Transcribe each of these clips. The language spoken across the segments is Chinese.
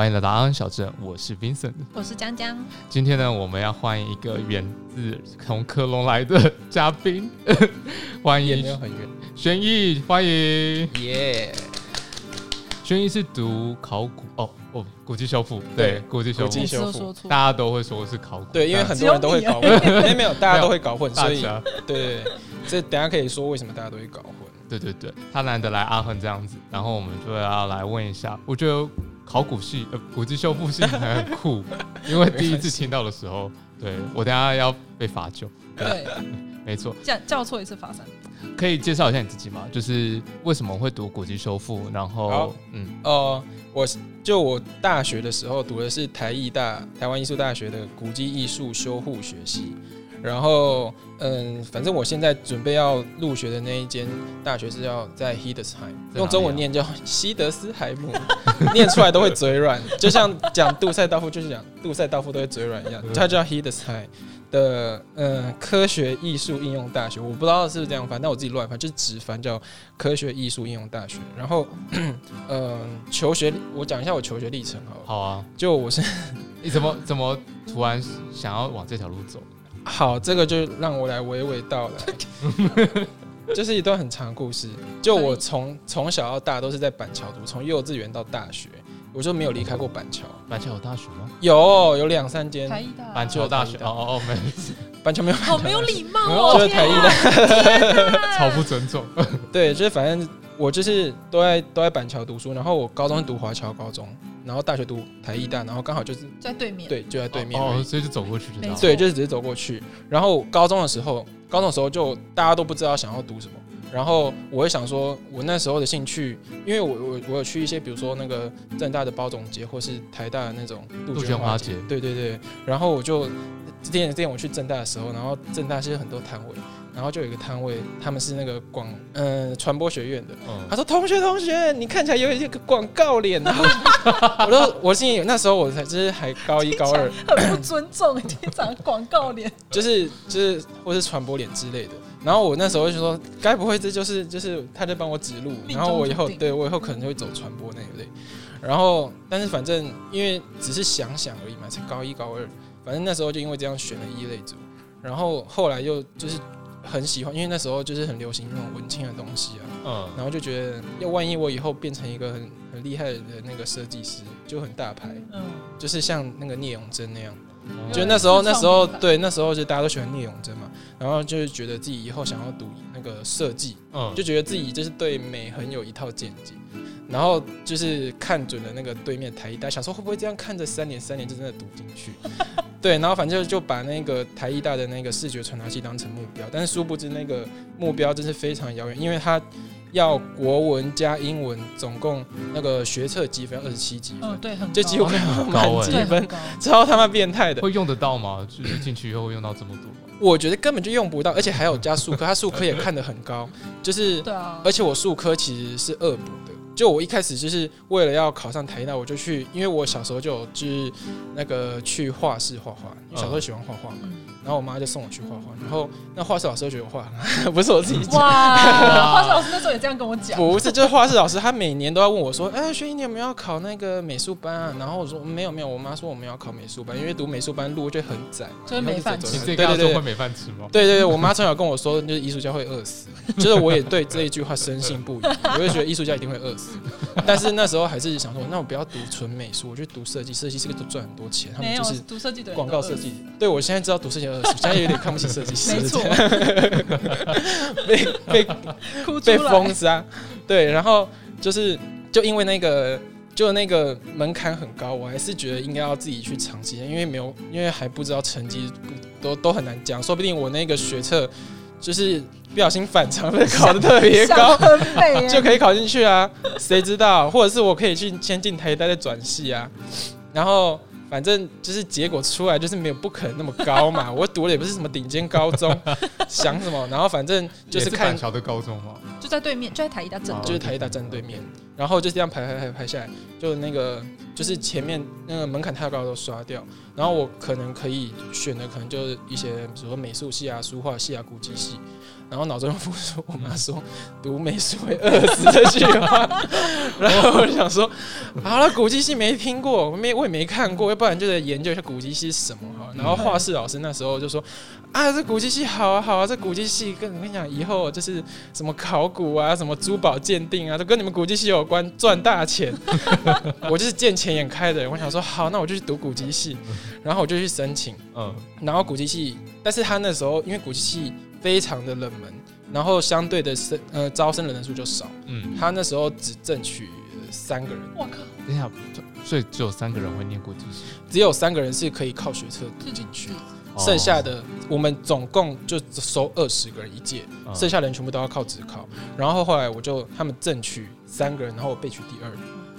欢迎来到安安小镇，我是 Vincent。我是江江，今天呢，我们要欢迎一个源自从科隆来的嘉宾，欢迎。也没有很远，轩逸，欢迎。耶！轩逸是读考古哦哦，古迹修复，对，对古迹修复大，家都会说是考古，对，因为很多人都会搞混，没有没有，大家都会搞混，所以大家。对对对，这等下可以说为什么大家都会搞混。对对对，他难得来阿亨这样子，然后我们就要来问一下，我觉得考古系呃古迹修复系 很酷，因为第一次听到的时候，对我等下要被罚酒，对，没错，叫叫错一次罚三。可以介绍一下你自己吗？就是为什么会读古迹修复，然后嗯，哦，我就我大学的时候读的是台艺大台湾艺术大学的古迹艺术修护学系，然后嗯，反正我现在准备要入学的那一间大学是要在 Hildesheim，用中文念叫西德斯海姆，念出来都会嘴软，就像讲杜塞道夫就是讲杜塞道夫都会嘴软一样，它叫 Hildesheim。的嗯，科学艺术应用大学，我不知道是不是这样翻，但我自己乱翻，就是直翻叫科学艺术应用大学。然后，嗯，求学我讲一下我求学历程好了。好啊，就我是你怎么怎么突然想要往这条路走？好，这个就让我来娓娓道来，这是一段很长的故事。就我从从小到大都是在板桥读，从幼稚园到大学，我就没有离开过板桥。板桥有大学吗？有有两三间，台艺大，板桥大学哦哦哦，没事，板桥没有，好没有礼貌没有哦，就是台艺的，超不尊重。对，就是反正我就是都在都在板桥读书，然后我高中是读华侨高中，然后大学读台艺大，然后刚好就是在对面。对就在对面哦，所以就走过去就对，就是直接走过去。然后高中的时候，高中的时候就大家都不知道想要读什么。然后我会想说，我那时候的兴趣，因为我我我有去一些，比如说那个正大的包总节，或是台大的那种杜杜鹃花节鹃花节，对对对。然后我就之前之前我去正大的时候，然后正大是有很多摊位，然后就有一个摊位，他们是那个广呃传播学院的，他嗯，说：“同学，同学，你看起来有一个广告脸。”然 后我都我心里那时候我才就是还高一高二，很不尊重，你长广告脸。就是就是或是传播脸之类的。然后我那时候就说，该不会这就是就是他在帮我指路，然后我以后对我以后可能就会走传播那一类。然后但是反正因为只是想想而已嘛，才高一高二，反正那时候就因为这样选了一类组，然后后来又就是很喜欢，因为那时候就是很流行那种文青的东西啊，嗯，然后就觉得要万一我以后变成一个很很厉害的那个设计师，就很大牌，嗯，就是像那个聂永真那样。嗯。就那时候，那时候对，那时候就大家都喜欢聂永真嘛，然后就是觉得自己以后想要读那个设计，嗯，就觉得自己就是对美很有一套见解，然后就是看准了那个对面台一大，想说会不会这样看着三年三年就真的读进去，对，然后反正就把那个台艺大的那个视觉传达器当成目标，但是殊不知那个目标真是非常遥远，因为他要国文加英文，总共那个学测积分二十七积分嗯，，对，很这几乎高快要高欸满积分，超他妈变态的。会用得到吗？就是进去以后会用到这么多吗？我觉得根本就用不到，而且还有加数科，他数科也看得很高，就是 对啊，而且我数科其实是恶补的。就我一开始就是为了要考上台大，我就去，因为我小时候就有就是那个去画室画画，因为小时候喜欢画画嘛，嗯然后我妈就送我去画画，然后那画室老师就觉得我画很好，不是我自己讲。画室老师那时候也这样跟我讲，不是，就是画室老师，他每年都要问我说：“哎，学英你有没有要考那个美术班啊？”然后我说：“没有，没有。”我妈说我们要考美术班，因为读美术班路就很窄嘛，就是没饭吃对对对自己跟他说会没饭吃吗？对对对，我妈从小跟我说，就是艺术家会饿死，就是我也对这一句话深信不疑，我就觉得艺术家一定会饿死。但是那时候还是想说，那我不要读纯美术，我去读设计，设计这个都赚很多钱，他没有们就是读设计的广告设计。对我现在知道读设计饿死，现在有点看不起设计师，没 被被被来封杀。对，然后就是就因为那个。就那个门槛很高，我还是觉得应该要自己去尝试一下，因为没有，因为还不知道成绩都都很难讲，说不定我那个学测就是不小心反常被考的特别高 就可以考进去啊，谁知道？或者是我可以去先进台大再转系啊，然后反正就是结果出来就是没有不可能那么高嘛，我读的也不是什么顶尖高中，想什么？然后反正就是也看板桥的高中嘛？就在对面，就在台一大正哦对就是台大站对面，然后就这样排排排排下来，就那个就是前面那个门槛太高都刷掉，然后我可能可以选的可能就是一些，比如说美术系啊、书画系啊、古籍系。然后脑中浮出我妈说读美术会饿死这句话，然后我就想说，好了，古籍系没听过，没我也没看过，要不然就得研究一下古籍系是什么哈。然后画室老师那时候就说，啊，这古籍系好啊好啊，这古籍系跟我跟你讲，以后就是什么考古啊，什么珠宝鉴定啊，都跟你们古籍系有关，赚大钱。我就是见钱眼开的人，我想说好，那我就去读古籍系，然后我就去申请，嗯，然后古籍系，但是他那时候因为古籍系。非常的冷门，然后相对的生呃招生的人数就少。嗯，他那时候只争取三个人。我靠！等一下，所以只有三个人会念古迹系，只有三个人是可以靠学测读进去，剩下的我们总共就收二十个人一届，剩下的人全部都要靠职考。然后后来我就他们正取三个人，然后我被取第二，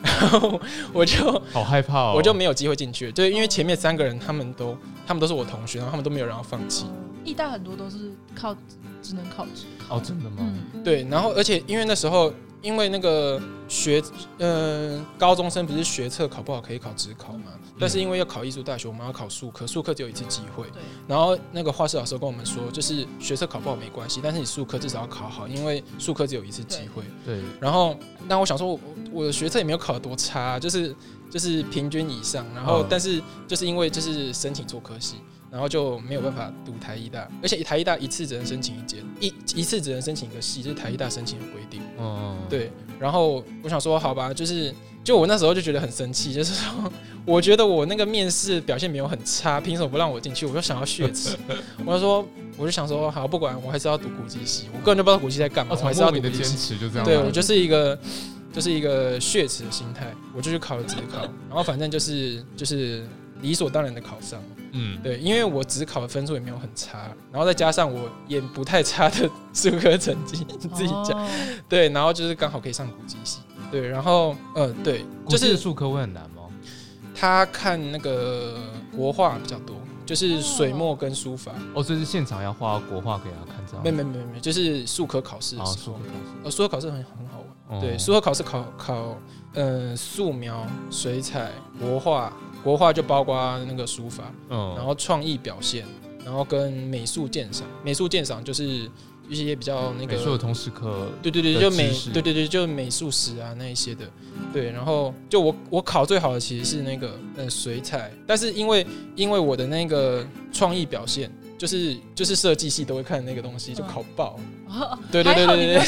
然 后我就好害怕，我就没有机会进去。对，因为前面三个人他们都他们都是我同学，然后他们都没有让我放弃。艺大很多都是靠只能靠职考哦，真的吗？对，然后而且因为那时候因为那个学呃高中生不是学测考不好可以考职考嘛，但是因为要考艺术大学，我们要考数科，数科只有一次机会。对。然后那个画室老师跟我们说，就是学测考不好没关系，但是你数科至少要考好，因为数科只有一次机会。对。然后那我想说，我我的学测也没有考多差，就是就是平均以上。然后但是就是因为就是申请做科系。然后就没有办法读台医大，而且台医大一次只能申请一间，一一次只能申请一个系，就是台医大申请的规定。哦，对。然后我想说，好吧，就是就我那时候就觉得很生气，就是说，我觉得我那个面试表现没有很差，凭什么不让我进去？我就想要血池，我就说，我就想说，好，不管，我还是要读古籍系。我个人就不知道古籍在干嘛，我还是要读。的坚持就这样。对我就是一个就是一个血池的心态，我就去考了职考，然后反正就是就是理所当然的考上。嗯，对，因为我只考的分数也没有很差，然后再加上我也不太差的 数科成绩，自己讲，对，然后就是刚好可以上古籍系，对，然后呃，对，就是数科会很难吗？他看那个国画比较多，就是水墨跟书法。哦，这是现场要画国画给他看，这样？没没没没，就是数科考试。哦，数科考试，呃，数科考试很很好玩。对，数科考试考考，呃，素描、水彩、国画。国画就包括那个书法，嗯，然后创意表现，然后跟美术鉴赏，美术鉴赏就是一些比较那个美术的通识课，对对对，就美，对对对，就美术史啊那一些的，对，然后就我我考最好的其实是那个呃水彩，但是因为因为我的那个创意表现，就是就是设计系都会看那个东西，就考爆，对对对对对。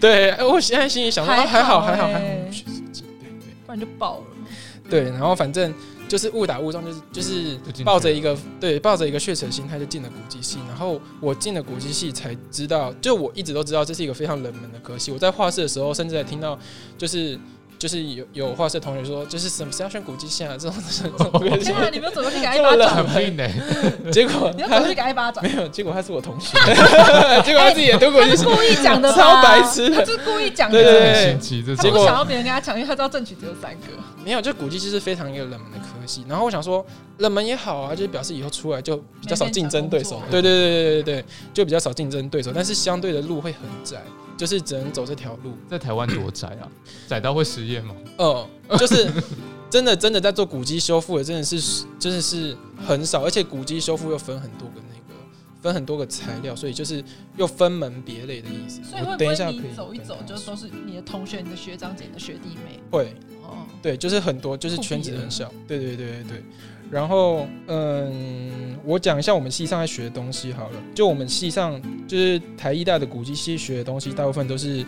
对，对，我现在心里想说还好还好还好，对对，不然就爆了。对，然后反正就是误打误撞，就是就是抱着一个对抱着一个血色心态就进了古籍系，然后我进了古籍系才知道，就我一直都知道这是一个非常冷门的科系。我在画室的时候，甚至还听到就是。就是有有画室同学说，就是什么是要选古迹线啊这种这种。天啊，你没有走过去给他一巴掌？结果你要怎么去给他一巴掌？没有，结果他是我同学。结果他自己也读过，是故意讲的超白痴，他是故意讲的。对对对，他不想要别人跟他抢，因为他知道正取只有三个。没有，就古迹其实非常一个冷门的科系。然后我想说，冷门也好啊，就是表示以后出来就比较少竞争对手。对对对对对对，就比较少竞争对手，但是相对的路会很窄。就是只能走这条路，在台湾多窄啊？窄到会失业吗？嗯，就是真的真的在做古迹修复的，真的是真的是很少，而且古迹修复又分很多个那个，分很多个材料，所以就是又分门别类的意思。所以会不会你走一走，就都是你的同学、你的学长姐、你的学弟妹？会哦，对，就是很多，就是圈子很小。对对对对对。然后，嗯，我讲一下我们系上在学的东西好了。就我们系上，就是台艺大的古籍系学的东西，大部分都是，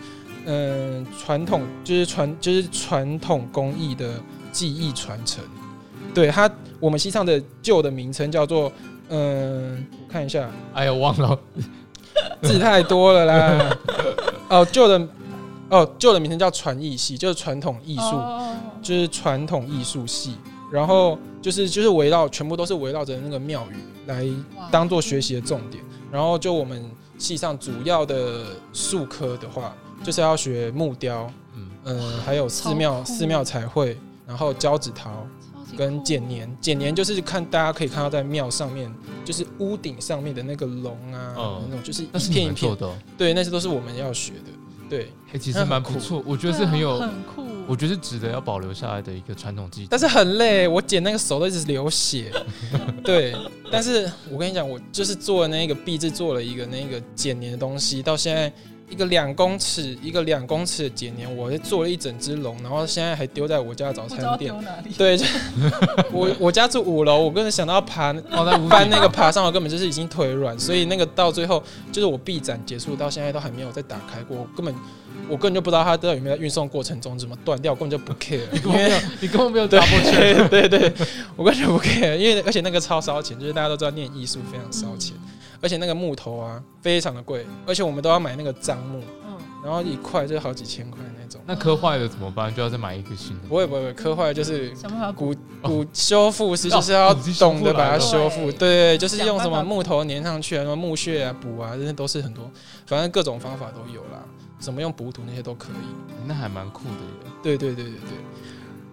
嗯，传统，就是传，就是传统工艺的技艺传承。对它，我们系上的旧的名称叫做，嗯，我看一下，哎呀，忘了，字太多了啦。哦，旧的，哦，旧的名称叫传艺系，就是传统艺术，就是传统艺术系。然后就是就是围绕全部都是围绕着那个庙宇来当做学习的重点。然后就我们系上主要的术科的话，就是要学木雕，嗯嗯，还有寺庙寺庙彩绘，然后胶纸陶跟剪年。剪年就是看大家可以看到在庙上面，就是屋顶上面的那个龙啊，那种就是一片一片的。对，那些都是我们要学的。对，其实蛮不错，我觉得是很有很酷。我觉得是值得要保留下来的一个传统技艺。但是很累，我剪那个手都一直流血。对，但是我跟你讲，我就是做那个壁纸，做了一个那个剪黏的东西，到现在一个两公尺，一个两公尺的剪黏，我做了一整只龙，然后现在还丢在我家的早餐店丢。哪里。对，就 我我家住五楼，我根本想到要爬翻那个爬上，我根本就是已经腿软，所以那个到最后就是我臂展结束到现在都还没有再打开过，我根本我根本就不知道它到底有没有在运送过程中怎么断掉，我根本就不 care，因为 你根本没有对 double check。对 对对，我根本就不 care，因为而且那个超烧钱，就是大家都知道念艺术非常烧钱，而且那个木头啊非常的贵，而且我们都要买那个樟木，嗯，然后一块就好几千块那种。那磕坏了怎么办？就要再买一个新的。不会不会不会，磕坏就是想办法古古修复师就是要懂得把它修复，对对对，就是用什么木头粘上去啊，什么木屑啊、补啊，这些都是很多，反正各种方法都有啦，什么用补土那些都可以。那还蛮酷的耶。对对对对对，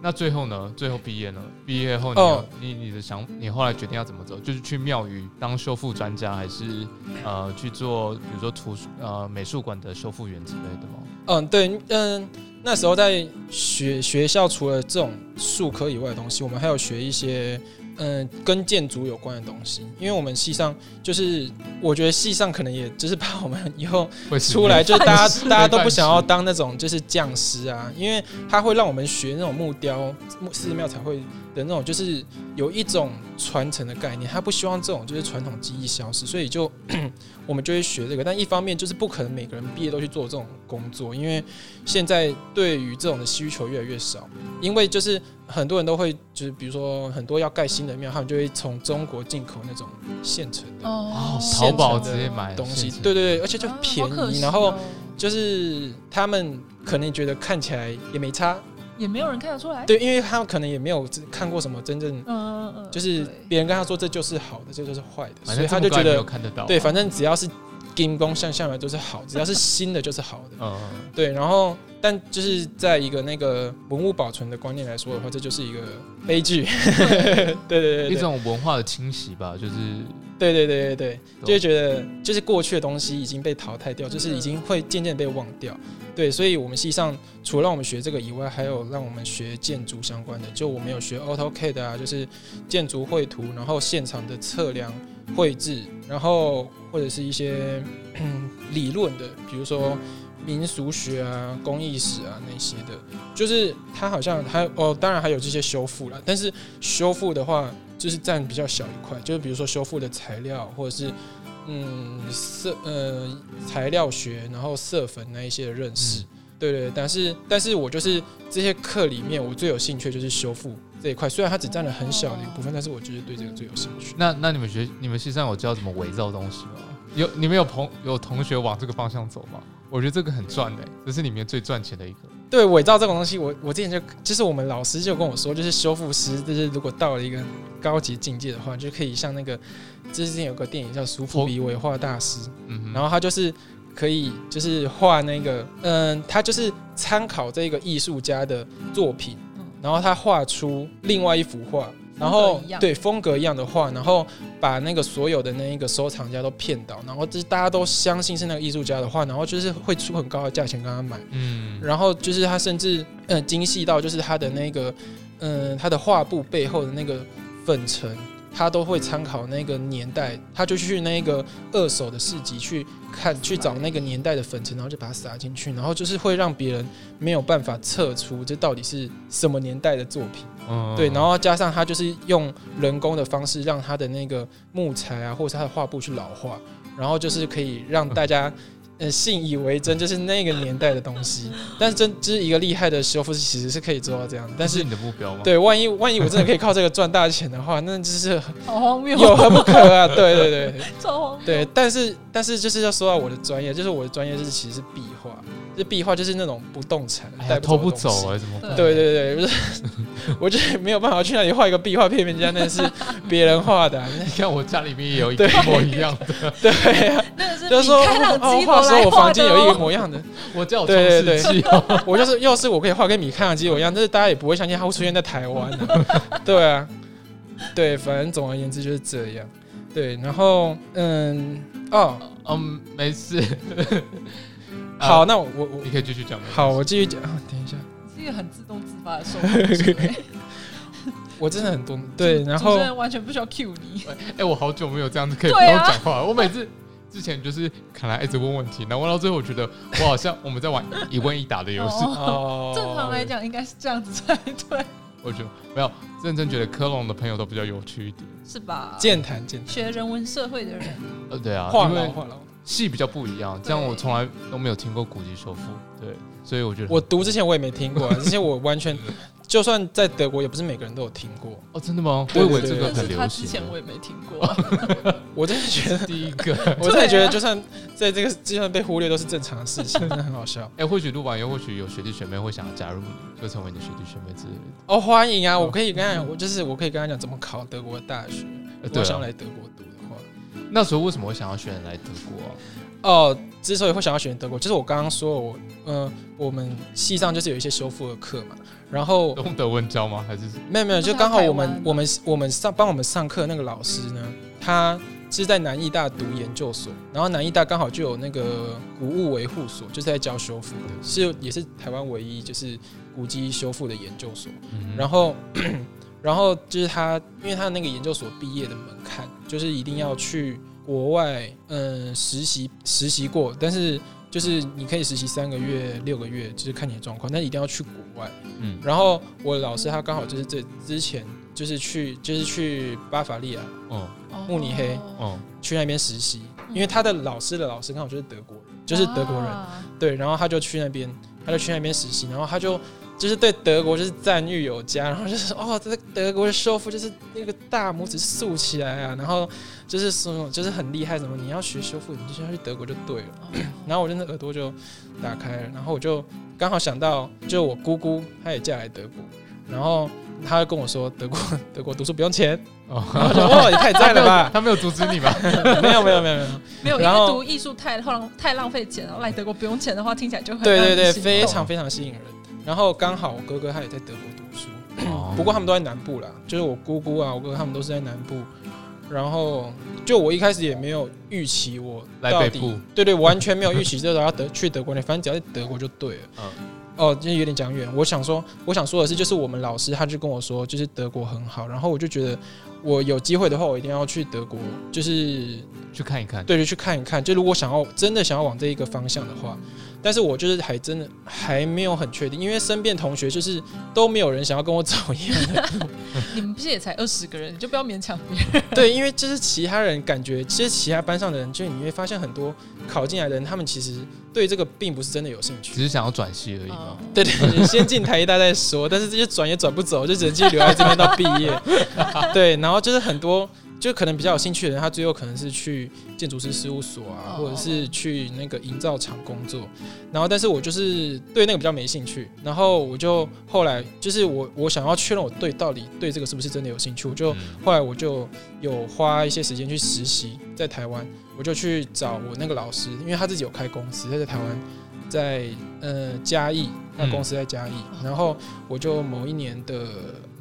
那最后呢？最后毕业呢？毕业后你你你的想，你后来决定要怎么走？就是去庙宇当修复专家，还是呃去做，比如说图书呃美术馆的修复员之类的吗？嗯对嗯，那时候在学学校除了这种术科以外的东西，我们还有学一些。嗯，跟建筑有关的东西，因为我们系上就是，我觉得系上可能也就是怕我们以后出来，就是大家 大家都不想要当那种就是匠师啊，因为他会让我们学那种木雕、木寺庙才会的那种，就是有一种传承的概念，他不希望这种就是传统技艺消失，所以就 我们就会学这个。但一方面就是不可能每个人毕业都去做这种工作，因为现在对于这种的需求越来越少，因为就是很多人都会就是比如说很多要盖新的庙，他们就会从中国进口那种现成的。哦哦，淘宝直接买东西对对对，而且就啊便宜，然后哦就是他们可能觉得看起来也没差，也没有人看得出来。对，因为他可能也没有看过什么真正，嗯，嗯嗯，就是别人跟他说这就是好的，这就是坏的，所以他就觉得看得到。对，反正只要是金工像下来都是好，只要是新的就是好的，嗯，对，然后但就是在一个那个文物保存的观念来说的话，这就是一个悲剧，对对对对。一种文化的清洗吧，就是对对对对对，就会觉得就是过去的东西已经被淘汰掉，就是已经会渐渐被忘掉。对，所以我们实际上除了让我们学这个以外，还有让我们学建筑相关的，就我们有学 AutoCAD 啊，就是建筑绘图，然后现场的测量、绘制，然后或者是一些理论的，比如说民俗学啊、工艺史啊那些的，就是它好像还哦，当然还有这些修复了，但是修复的话。就是占比较小一块，就是比如说修复的材料，或者是嗯色呃材料学，然后色粉那一些的认识，对对。但是但是我就是这些课里面，我最有兴趣的就是修复这一块，虽然它只占了很小的一部分，但是我就是对这个最有兴趣。那那你们学你们系上有教怎么伪造东西吗？有你们有朋有同学往这个方向走吗？我觉得这个很赚的、这是里面最赚钱的一个。对伪造这种东西，我我之前就就是我们老师就跟我说，就是修复师，就是如果到了一个高级境界的话，就可以像那个之前有个电影叫《苏富比伪画大师》，嗯，然后他就是可以就是画那个，嗯，他就是参考这个艺术家的作品嗯，然后他画出另外一幅画，然后对风格一样的画，然后把那个所有的那一个收藏家都骗到，然后就是大家都相信是那个艺术家的画，然后就是会出很高的价钱跟他买，嗯，然后就是他甚至嗯精细到就是他的那个嗯、他的画布背后的那个粉尘，他都会参考那个年代，他就去那个二手的市集去看去找那个年代的粉尘，然后就把它撒进去，然后就是会让别人没有办法测出这到底是什么年代的作品。嗯对，然后加上他就是用人工的方式让他的那个木材啊，或者是他的画布去老化，然后就是可以让大家呃信以为真，就是那个年代的东西。但是真就是一个厉害的修复师，其实是可以做到这样。但是是你的目标吗？，对，万一万一我真的可以靠这个赚大钱的话，那就是好荒谬，有何不可啊？对对对 超荒谬。对，但是但是就是要说到我的专业，就是我的专业是其实是壁画，就是壁画就是那种不动产哎呀，带偷不不走的东西走哎、怎么办？对对对，不是，我就是没有办法去那里画一个壁画骗人家，那是别人画的啊、那你看我家里面也有一对个一模一样的，对啊，就是说比开朗哦，基话说我房间有一个模，模样的，我叫对对对创世纪哦，我就是要是我可以画跟米开朗基罗一样，但是大家也不会相信它会出现在台湾、啊，对啊，对，反正总而言之就是这样，对，然后嗯哦，嗯，没事，好，那我我我你可以继续讲。好，我继续讲，啊等一下，是一个很自动自发的受访者欸我真的很多对，然主后持人完全不需要 cue 你。哎、我好久没有这样子可以不用讲话了。我每次之前就是看来一直问问题，然后问到最后，我觉得我好像我们在玩一问一答的游戏。哦，哦 正常来讲应该是这样子才对，我觉得没有认真觉得科隆的朋友都比较有趣一点。是吧？健谈健谈，学人文社会的人，呃，对啊，话因为痨话痨。戏比较不一样，这样我从来都没有听过古籍修复，对，所以我觉得我读之前我也没听过、啊，之前我完全 就算在德国，也不是每个人都有听过。哦，真的吗？我以为这个他很流行。之前我也没听过。我真的觉得，第一个，我真的觉得，就算在这个就算被忽略，都是正常的事情，真的很好笑。哎、或许录完以后，或许有学弟学妹会想要加入你，就成为你的学弟学妹之类的。哦，欢迎啊！我可以跟他讲，我就是我可以跟他讲怎么考德国的大学。呃对啊，如果想来德国读那时候为什么会想要选来德国啊？哦，之所以会想要选德国，就是我刚刚说我，呃，我们系上就是有一些修复的课嘛，然后用德文教吗？还是没有没有，就是刚好我们我们我们上帮我们上课那个老师呢，他是在南艺大读研究所，然后南艺大刚好就有那个古物维护所，就是在教修复的，是也是台湾唯一就是古迹修复的研究所。嗯然后然后就是他，因为他那个研究所毕业的门槛就是一定要去国外，嗯，实习实习过，但是就是你可以实习三个月、六个月，就是看你的状况，但一定要去国外。嗯。然后我老师他刚好就是这之前就是去就是去巴伐利亚哦。慕尼黑哦。哦去那边实习，因为他的老师的老师刚好就是德国人，就是德国人，哇对，然后他就去那边，他就去那边实习，然后他就就是对德国就是赞誉有加，然后就是哦，这个德国的修复就是那个大拇指竖起来啊，然后就是什么就是很厉害，什么你要学修复，你就要去德国就对了。哦 然后我真的耳朵就打开了，然后我就刚好想到，就我姑姑她也嫁来德国，然后她就跟我说德国 德国读书不用钱，哦，哇也太赞了吧，他没有阻止你吧？没有没有没有没有，没有，因然后为读艺术太浪太浪费钱了，来德国不用钱的话，听起来就很对对对，非常非常吸引人。然后刚好我哥哥他也在德国读书，哦 不过他们都在南部啦，就是我姑姑啊，我哥哥他们都是在南部。然后就我一开始也没有预期我到底来北部，对对，完全没有预期，就是要德去德国那，反正只要在德国就对了。嗯哦，今天有点讲远。我想说，我想说的是，就是我们老师他就跟我说，就是德国很好，然后我就觉得我有机会的话，我一定要去德国，就是去看一看。对，就去看一看。就如果想要真的想要往这一个方向的话，但是我就是还真的还没有很确定，因为身边同学就是都没有人想要跟我走一样的。你们不是也才二十个人，你就不要勉强别人。对，因为就是其他人感觉，其实其他班上的人，就你会发现很多考进来的人，他们其实对这个并不是真的有兴趣只。是想要转系而已嘛。对对，先进台一大再说，但是这些转也转不走，就只能继续留在这边到毕业。对，然后就是很多就可能比较有兴趣的人，他最后可能是去建筑师事务所啊，哦或者是去那个营造厂工作。然后，但是我就是对那个比较没兴趣。然后我就后来就是我我想要确认我对到底对这个是不是真的有兴趣，我就嗯后来我就有花一些时间去实习，在台湾，我就去找我那个老师，因为他自己有开公司，他在台湾，在呃嘉义，那公司在嘉义，然后我就某一年的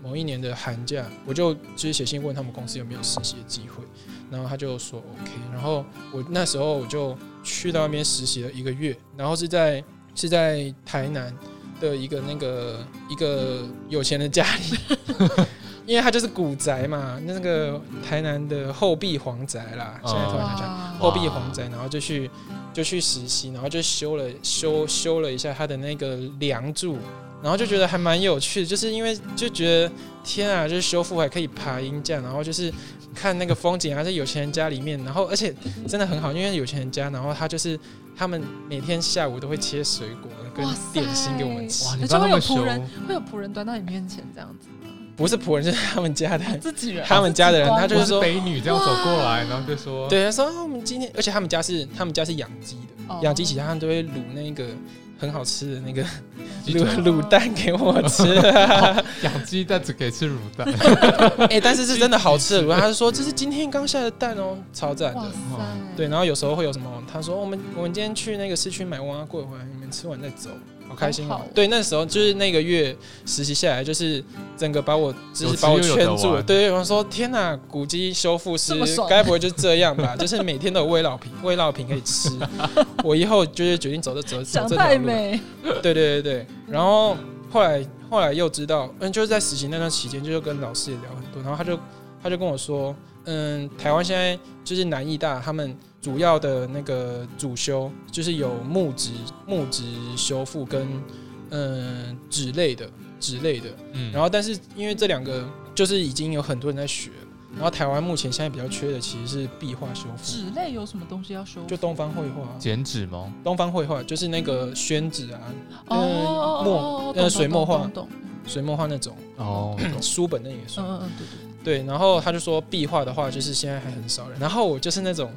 某一年的寒假，我就直接写信问他们公司有没有实习的机会，然后他就说 OK，然后我那时候我就去到那边实习了一个月，然后是在是在台南的一个那个一个有钱的家里。因为他就是古宅嘛，那个台南的后壁皇宅啦，现在突然想起来，后壁皇宅，然后就去就去实习，然后就修了修修了一下他的那个梁柱，然后就觉得还蛮有趣的，就是因为就觉得天啊，就是修复还可以爬鹰架，然后就是看那个风景啊，在有钱人家里面，然后而且真的很好，因为有钱人家，然后他就是他们每天下午都会切水果跟点心给我们吃哇，，你而且会有帮他们修，仆人，会有仆人端到你面前这样子吗？不是仆人，就 是他们家的。自己人，他们家的人他就是说北女这样走过来，然后就说，对，他说、啊我们今天，而且他们家是他们家是养鸡的，哦养鸡其实他们都会卤那个很好吃的那个 卤卤蛋给我吃。养鸡蛋只可以吃卤蛋，哎、但是是真的好吃的卤蛋，他是说这是今天刚下的蛋哦，超赞的。对，然后有时候会有什么？他说我们我们今天去那个市区买蛙桂回来，你们吃完再走，好开心哦。对，那时候就是那个月实习下来，就是整个把我就是把我圈住了。对对，我说天哪，古迹修复师该不会就是这样吧？就是每天都有味道品，味道品可以吃。我以后就是决定走这走这条路。太美，对对对对，然后后来后来又知道，嗯，就是在实习那段期间，就是跟老师也聊很多，然后他就他就跟我说，嗯，台湾现在就是南艺大他们主要的那个主修就是有木质木质修复跟嗯纸类的纸类的，嗯，然后但是因为这两个就是已经有很多人在学，然后台湾目前现在比较缺的其实是壁画修复，纸类有什么东西要修？就东方绘画，剪纸吗？东方绘画就是那个宣纸啊，哦哦墨水墨画水墨画那种，哦，书本那也算。嗯嗯嗯，对对对，然后他就说壁画的话，就是现在还很少人。然后我就是那种，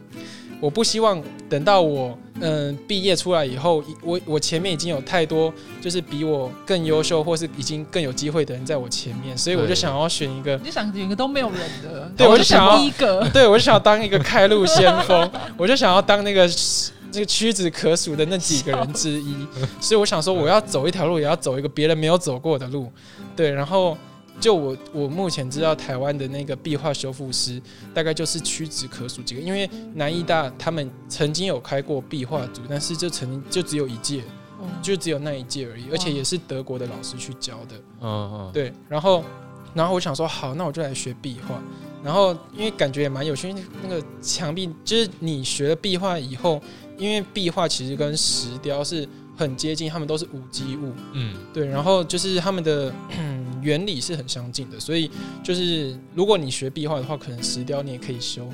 我不希望等到我嗯毕业出来以后，我我前面已经有太多就是比我更优秀或是已经更有机会的人在我前面，所以我就想要选一个，，你就想选一个都没有人的，对我就想要第一个，对我就想要当一个开路先锋，我就想要当那个。这个屈指可数的那几个人之一，所以我想说，我要走一条路，也要走一个别人没有走过的路，对。然后，就我我目前知道台湾的那个壁画修复师，大概就是屈指可数几个，因为南艺大他们曾经有开过壁画组，但是就曾经就只有一届，嗯就只有那一届而已，而且也是德国的老师去教的，嗯嗯，对，然后，然后我想说，好，那我就来学壁画。然后，因为感觉也蛮有趣，因为那个墙壁就是你学了壁画以后，因为壁画其实跟石雕是很接近，它们都是无机物，嗯，对，然后就是它们的 原理是很相近的，所以就是如果你学壁画的话，可能石雕你也可以修。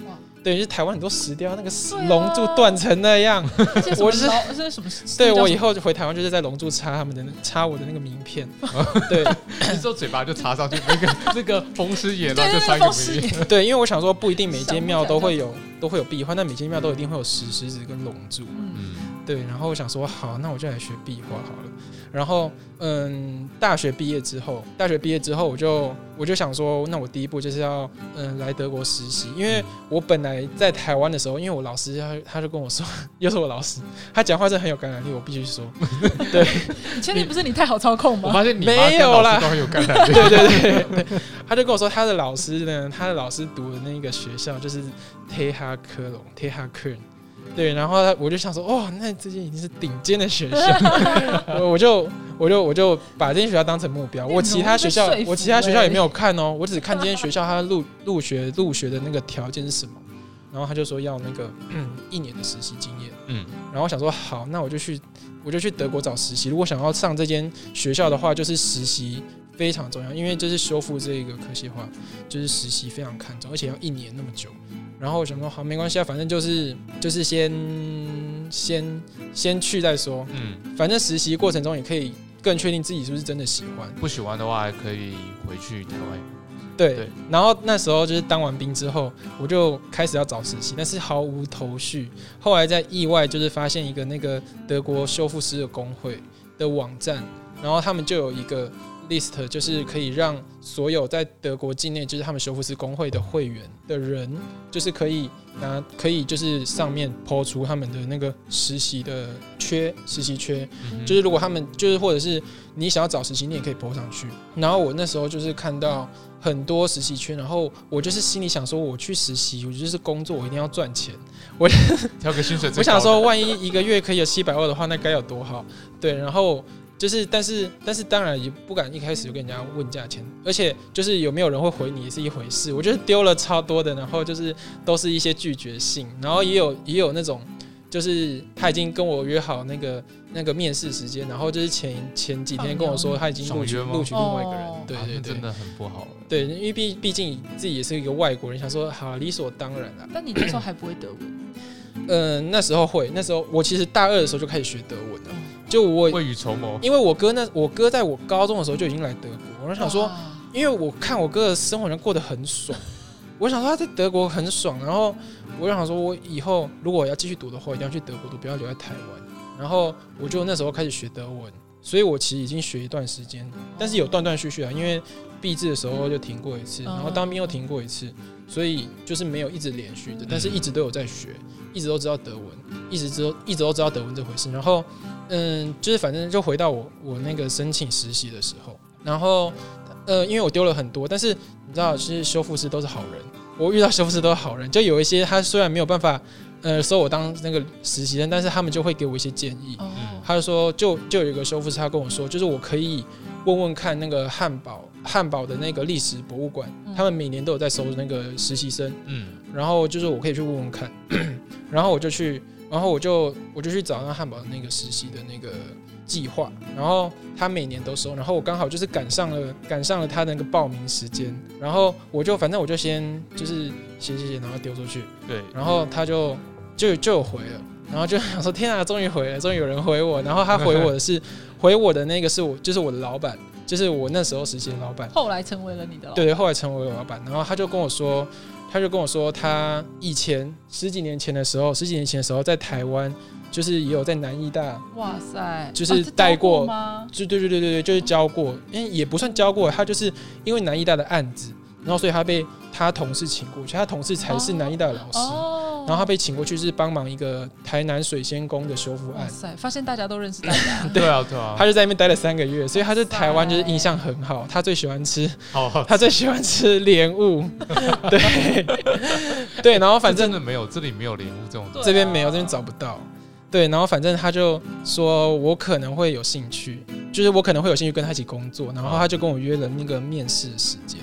对，就是台湾很多石雕，那个龙柱断成那样。我就是这是什么？对我以后后就回台湾，就是在龙柱插他们的插我的那个名片。对，你之后嘴巴就插上去，那个那个风师爷，对然后就插一个名爷对，因为我想说，不一定每间庙都会有都会有壁画，但每间庙都一定会有石狮子跟龙柱。嗯，嗯，对，然后我想说，好，那我就来学壁画好了。然后，嗯，大学毕业之后，大学毕业之后，我就我就想说，那我第一步就是要嗯来德国实习，因为我本来在台湾的时候，因为我老师他他就跟我说，又是我老师，他讲话真的很有感染力，我必须说 你确定不是你太好操控吗？我发现你没有啦很有感染力，对对对对，他就跟我说，他的老师呢，他的老师读的那个学校就是贴哈科隆，贴哈科。对，然后他我就想说，哇，那这间已经是顶尖的学 校，我我就我就我就把这间学校当成目标。我其他学校我其他学校也欸没有看哦，我只看这间学校 它入入学入学的那个条件是什么。然后他就说要那个 一年的实习经验，嗯，然后我想说好，那我就去我就去德国找实习。如果想要上这间学校的话，就是实习非常重要，因为就是修复这个科系化，就是实习非常看重，而且要一年那么久。然后我想说好，没关系啊，反正就是就是先先先去再说，嗯，反正实习过程中也可以更确定自己是不是真的喜欢。不喜欢的话还可以回去台湾，对，对然后那时候就是当完兵之后，我就开始要找实习，但是毫无头绪。后来在意外就是发现一个那个德国修复师的工会的网站，然后他们就有一个 list，就是可以让所有在德国境内就是他们修复师工会的会员的人，就是可以拿可以就是上面抛出他们的那个实习的缺实习缺，嗯就是如果他们就是或者是你想要找实习，你也可以 po 上去。然后我那时候就是看到很多实习圈，然后我就是心里想说，我去实习，我就是工作，我一定要赚钱。我挑个薪水我想说，万一一个月可以有七百二的话，那该有多好？对，然后就是，但是但是当然也不敢一开始就跟人家问价钱，而且就是有没有人会回你也是一回事。我就是丢了超多的，然后就是都是一些拒绝信，然后也有也有那种。就是他已经跟我约好那个那个面试时间，然后就是前前几天跟我说他已经录取录取另外一个人哦，对对对啊真的很不好了。对，因为毕毕竟自己也是一个外国人，想说好理所当然啦。但你那时候还不会德文，嗯，那时候会，那时候我其实大二的时候就开始学德文了，就我未雨绸缪，因为我哥那我哥在我高中的时候就已经来德国，我就想说，因为我看我哥的生活好像过得很爽，我想说他在德国很爽，然后我就想说，我以后如果我要继续读的话，一定要去德国读，不要留在台湾。然后我就那时候开始学德文，所以我其实已经学一段时间，但是有断断续续啊，因为毕制的时候就停过一次，然后当兵又停过一次，所以就是没有一直连续的，但是一直都有在学，一直都知道德文，一直知道一直都知道德文这回事。然后嗯，就是反正就回到我我那个申请实习的时候，然后呃，因为我丢了很多，但是你知道，其实修复师都是好人，我遇到修复师都是好人，就有一些他虽然没有办法呃收我当那个实习生，但是他们就会给我一些建议。嗯，他就说，就就有一个修复师，他跟我说，就是我可以问问看那个汉堡汉堡的那个历史博物馆，嗯。他们每年都有在收那个实习生，嗯，然后就是我可以去问问看，然后我就去，然后我就我就去找那汉堡的那个实习的那个计划，然后他每年都收，然后我刚好就是赶上了赶上了他的那个报名时间，然后我就反正我就先就是写写写，然后丢出去，对，然后他就就就有回了，然后就想说天啊，终于回了，终于有人回我，然后他回我的是 回我的那个是我就是我的老板，就是我那时候实习的老板。后来成为了你的老对对，后来成为我老板，然后他就跟我说，他就跟我说，他以前十几年前的时候，十几年前的时候在台湾，就是也有在南艺大，哇塞，就是带教过过吗？就对对对对对，就是教过，因为也不算教过，他就是因为南艺大的案子，然后所以他被他同事请过去，他同事才是南艺大的老师，哦，然后他被请过去是帮忙一个台南水仙宫的修复案。哇塞，发现大家都认识大家，对啊，对啊，他就在那边待了三个月，所以他对台湾就是印象很好。他最喜欢吃好好，他最喜欢吃莲雾，对 对，然后反正真的没有，这里没有莲雾这种这边没有，这边找不到。对，然后反正他就说我可能会有兴趣，就是我可能会有兴趣跟他一起工作，然后他就跟我约了那个面试的时间，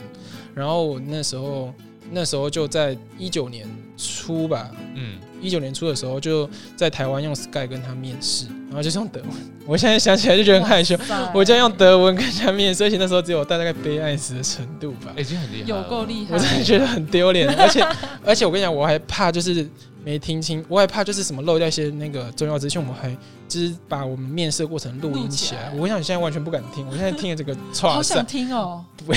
然后我那时候那时候就在一九年初吧，嗯，一九年初的时候就在台湾用 Sky 跟他面试，然后就是用德文，我现在想起来就觉得很害羞，我竟然用德文跟他面试，而且那时候只有大概悲哀死的程度吧。已经很厉害，有够厉害，我真的觉得很丢脸，而且而且我跟你讲，我还怕就是没听清，我还怕就是什么漏掉一些那个重要资讯，我们还就是把我们面试过程录音起来。我想你现在完全不敢听，我现在听了这个好想，听哦，不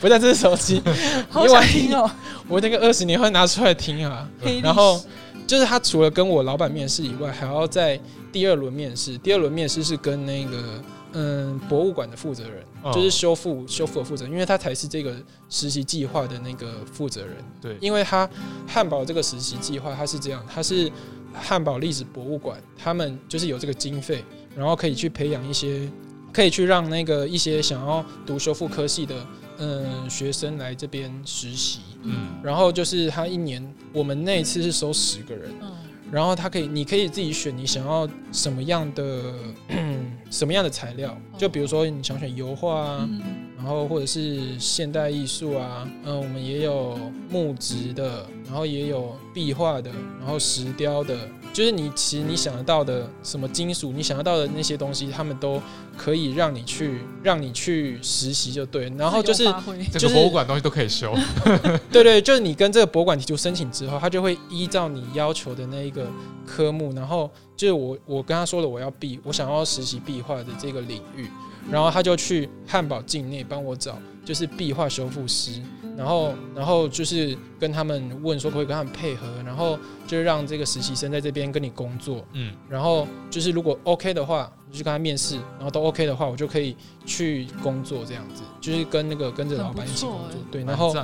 不在这是手机，好想听哦，我那个二十年会拿出来听啊。然后就是他除了跟我老板面试以外，还要在第二轮面试。第二轮面试是跟那个嗯博物馆的负责人，哦就是修复修复的负责人，因为他才是这个实习计划的那个负责人。对，因为他汉堡这个实习计划，他是这样，他是汉堡历史博物馆，他们就是有这个经费，然后可以去培养一些，可以去让那个一些想要读修复科系的嗯学生来这边实习。嗯，然后就是他一年，我们那一次是收十个人，嗯，然后他可以，你可以自己选你想要什么样的 什么样的材料，就比如说你想选油画啊，嗯。然后或者是现代艺术啊，嗯，我们也有木质的，然后也有壁画的，然后石雕的，就是你其实你想得到的什么金属，你想得到的那些东西，他们都可以让你去让你去实习就对，然后就是就是这个博物馆东西都可以修，对对，就是你跟这个博物馆提出申请之后，他就会依照你要求的那一个科目，然后就是我我跟他说了我要壁，我想要实习壁画的这个领域，然后他就去汉堡境内帮我找就是壁画修复师，然后然后就是跟他们问说可不可以跟他们配合，然后就是让这个实习生在这边跟你工作，嗯，然后就是如果 OK 的话，你就跟他面试，然后都 OK 的话，我就可以去工作这样子，就是跟那个跟着老板一起工作对，然后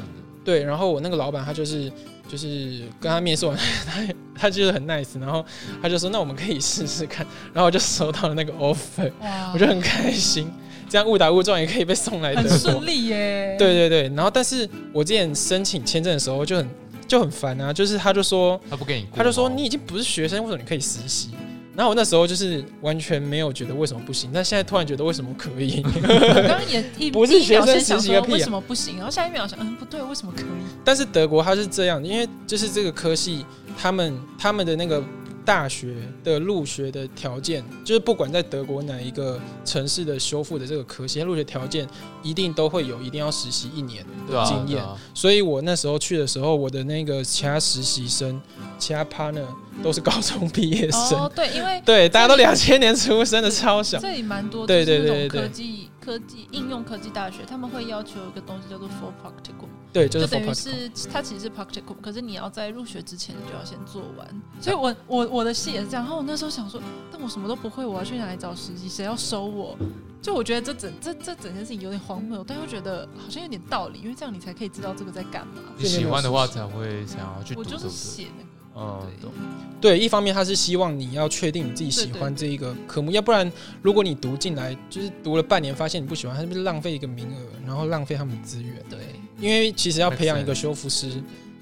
对，然后我那个老板他就是就是跟他面试完，他他就是很 nice，然后他就说那我们可以试试看，然后我就收到了那个 offer，我就很开心，这样误打误撞也可以被送来德国很顺。利耶，对对对，然后但是我之前申请签证的时候就很就很烦啊，就是他就说他不给你，他就说你已经不是学生，为什么你可以实习？然后我那时候就是完全没有觉得为什么不行，但现在突然觉得为什么可以？我刚刚也一 不是学生先想实习个屁啊说为什么不行，然后下一秒想，嗯，不对，为什么可以？但是德国它是这样，因为就是这个科系，他们他们的那个大学的入学的条件，就是不管在德国哪一个城市的修复的这个科系，它入学条件一定都会有，一定要实习一年的经验。对啊所以我那时候去的时候，我的那个其他实习生、其他 partner 都是高中毕业生，哦，对，因为 对，大家都两千年出生的，超小。这里蛮多，对就是那种对对对科技科技应用科技大学，他们会要求一个东西叫做 full practicum，对，就就是等于是它其实是 practical，可是你要在入学之前你就要先做完。所以我我我的戏也是这样，然后我那时候想说，但我什么都不会，我要去哪里找实习？谁要收我？就我觉得这整这这整件事情有点荒谬，但又觉得好像有点道理，因为这样你才可以知道这个在干嘛。你喜欢的话才会想要去读，我就是？写那个。嗯，对懂。对，一方面他是希望你要确定你自己喜欢这一个科目，要不然如果你读进来就是读了半年，发现你不喜欢，他是不是浪费一个名额，然后浪费他们的资源？对，因为其实要培养一个修复师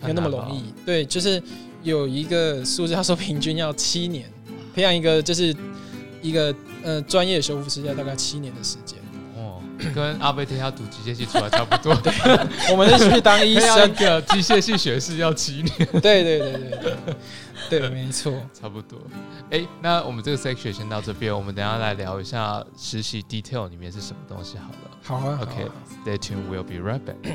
没有那么容易。对，就是有一个数字，他说平均要七年，培养一个就是一个呃专业修复师要大概七年的时间。哦，跟阿贝天要读机械系出来差不多。我们是去当医生，的机械系学士要七年，对对对对对，对，没错。差不多。哎、那我们这个 section 先到这边，我们等一下来聊一下实习 detail 里面是什么东西好了。好啊好啊 OK，stay、tuned，we'll be right back。